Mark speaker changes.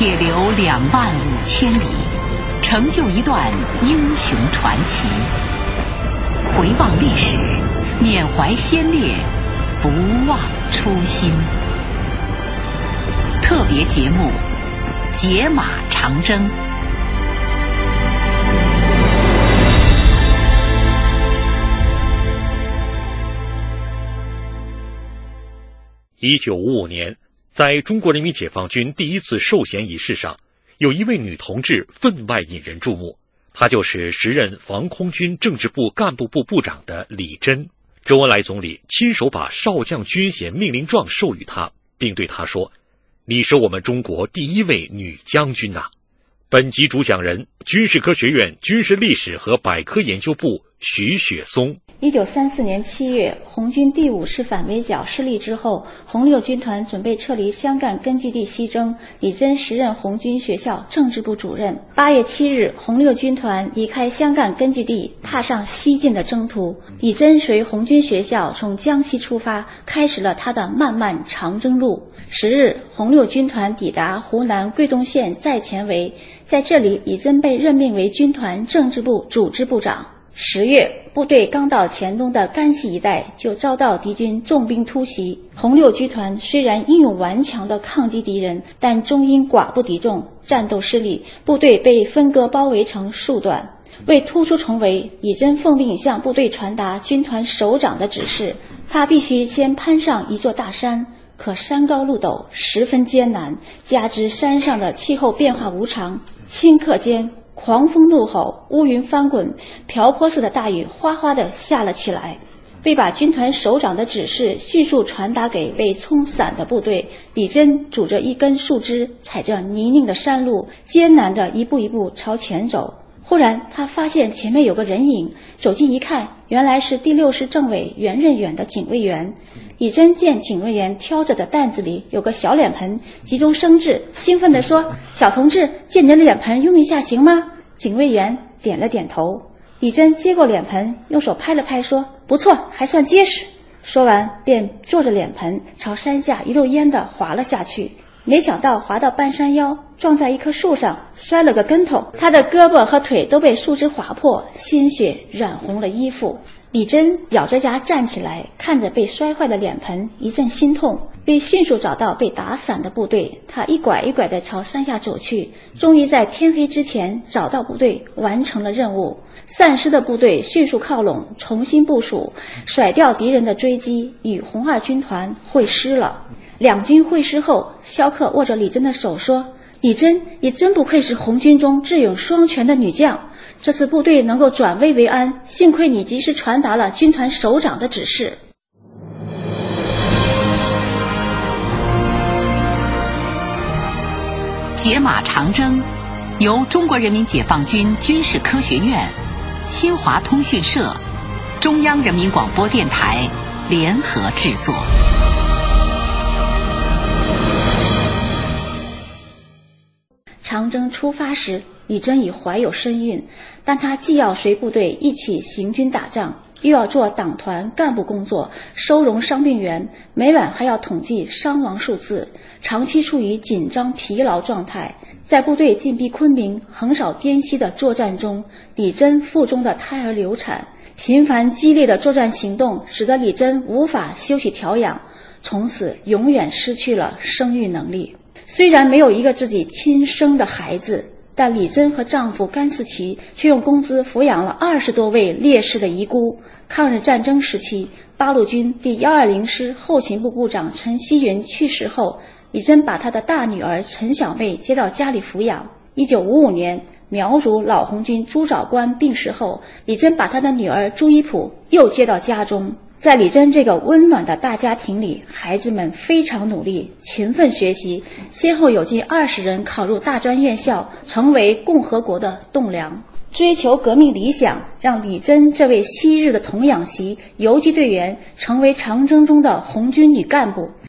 Speaker 1: 铁流两万五千里，成就一段英雄传奇。回望历史，缅怀先烈，不忘初心。特别节目《解码长征》。
Speaker 2: 一九五五年，在中国人民解放军第一次授衔仪式上，有一位女同志分外引人注目。她就是时任防空军政治部干部部部长的李珍。周恩来总理亲手把少将军衔命令状授予她，并对她说：“你是我们中国第一位女将军呐！”本集主讲人：军事科学院军事历史和百科研究部徐雪松。
Speaker 3: 一九三四年七月，红军第五师反围剿失利之后，红六军团准备撤离湘赣根据地西征。李珍时任红军学校政治部主任。八月七日，红六军团离开湘赣根据地，踏上西进的征途。李珍随红军学校从江西出发，开始了他的漫漫长征路。十日，红六军团抵达湖南桂东县寨前围，在这里，李珍被任命为军团政治部组织部长。十月，部队刚到黔东的甘溪一带，就遭到敌军重兵突袭。红六军团虽然英勇顽强地抗击敌人，但终因寡不敌众，战斗失利，部队被分割包围成数段。为突出重围，李珍奉命向部队传达军团首长的指示：他必须先攀上一座大山，可山高路陡，十分艰难，加之山上的气候变化无常，顷刻间。狂风怒吼，乌云翻滚，瓢泼似的大雨哗哗地下了起来。为把军团首长的指示迅速传达给被冲散的部队，李真拄着一根树枝，踩着泥泞的山路，艰难地一步一步朝前走。忽然，他发现前面有个人影，走近一看，原来是第六师政委袁任远的警卫员。李真见警卫员挑着的担子里有个小脸盆，急中生智，兴奋地说：“小同志，借您的脸盆用一下行吗？”警卫员点了点头。李真接过脸盆，用手拍了拍，说：“不错，还算结实。”说完，便坐着脸盆朝山下一溜烟地滑了下去。没想到滑到半山腰，撞在一棵树上，摔了个跟头。他的胳膊和腿都被树枝划破，鲜血染红了衣服。李珍咬着牙站起来，看着被摔坏的脸盆，一阵心痛。被迅速找到被打散的部队，他一拐一拐地朝山下走去，终于在天黑之前找到部队，完成了任务。散失的部队迅速靠拢，重新部署，甩掉敌人的追击，与红二军团会师了。两军会师后，萧克握着李珍的手说：“李珍，你真不愧是红军中智勇双全的女将。”这次部队能够转危为安，幸亏你及时传达了军团首长的指示。
Speaker 1: 解码长征，由中国人民解放军军事科学院、新华通讯社、中央人民广播电台联合制作。
Speaker 3: 长征出发时。李珍已怀有身孕，但他既要随部队一起行军打仗，又要做党团干部工作，收容伤病员，每晚还要统计伤亡数字，长期处于紧张疲劳状态。在部队进逼昆明、横扫滇西的作战中，李珍腹中的胎儿流产，频繁激烈的作战行动使得李珍无法休息调养，从此永远失去了生育能力。虽然没有一个自己亲生的孩子。但李珍和丈夫甘思琪却用工资抚养了二十多位烈士的遗孤。抗日战争时期，八路军第幺二零师后勤部部长陈锡云去世后，李珍把他的大女儿陈小妹接到家里抚养。一九五五年，苗族老红军朱兆官病逝后，李珍把他的女儿朱一普又接到家中。在李珍这个温暖的大家庭里，孩子们非常努力、勤奋学习，先后有近二十人考入大专院校，成为共和国的栋梁。追求革命理想，让李珍这位昔日的童养媳、游击队员，成为长征中的红军女干部。